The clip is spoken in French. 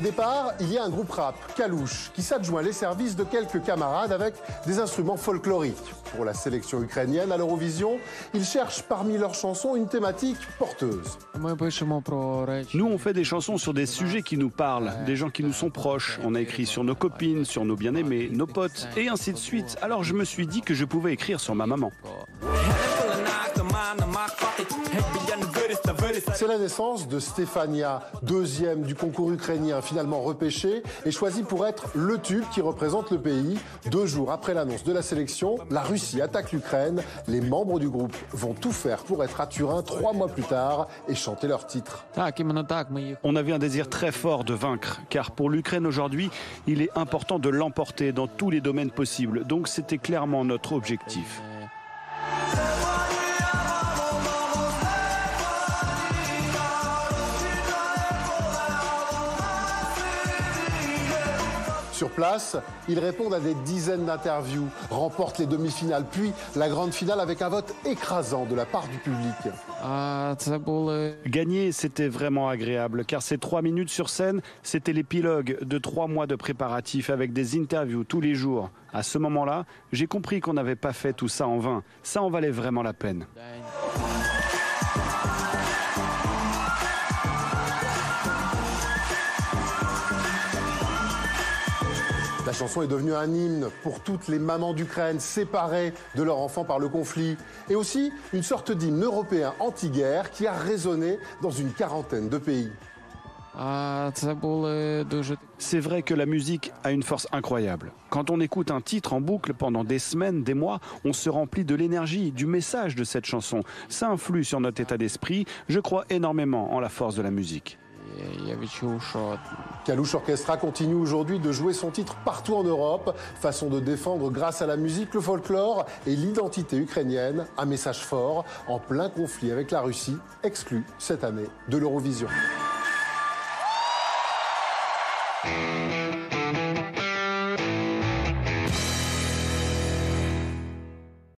départ, il y a un groupe rap, Kalouche, qui s'adjoint les services de quelques camarades avec des instruments folkloriques. Pour la sélection ukrainienne à l'Eurovision, ils cherchent parmi leurs chansons une thématique porteuse. Nous, on fait des chansons sur des sujets qui nous parlent, des gens qui nous sont proches. On a écrit sur nos copines, sur nos bien-aimés, nos potes, et ainsi de suite. Alors je me suis dit que je pouvais écrire sur ma maman. C'est la naissance de Stefania, deuxième du concours ukrainien, finalement repêché et choisi pour être le tube qui représente le pays. Deux jours après l'annonce de la sélection, la Russie attaque l'Ukraine. Les membres du groupe vont tout faire pour être à Turin trois mois plus tard et chanter leur titre. On avait un désir très fort de vaincre, car pour l'Ukraine aujourd'hui, il est important de l'emporter dans tous les domaines possibles. Donc c'était clairement notre objectif. Sur place, ils répondent à des dizaines d'interviews, remportent les demi-finales, puis la grande finale avec un vote écrasant de la part du public. Gagner, c'était vraiment agréable, car ces trois minutes sur scène, c'était l'épilogue de trois mois de préparatifs avec des interviews tous les jours. À ce moment-là, j'ai compris qu'on n'avait pas fait tout ça en vain. Ça en valait vraiment la peine. La chanson est devenue un hymne pour toutes les mamans d'Ukraine séparées de leurs enfants par le conflit. Et aussi une sorte d'hymne européen anti-guerre qui a résonné dans une quarantaine de pays. C'est vrai que la musique a une force incroyable. Quand on écoute un titre en boucle pendant des semaines, des mois, on se remplit de l'énergie, du message de cette chanson. Ça influe sur notre état d'esprit. Je crois énormément en la force de la musique. Kalouche Orchestra continue aujourd'hui de jouer son titre partout en Europe, façon de défendre grâce à la musique, le folklore et l'identité ukrainienne, un message fort en plein conflit avec la Russie, exclu cette année de l'Eurovision.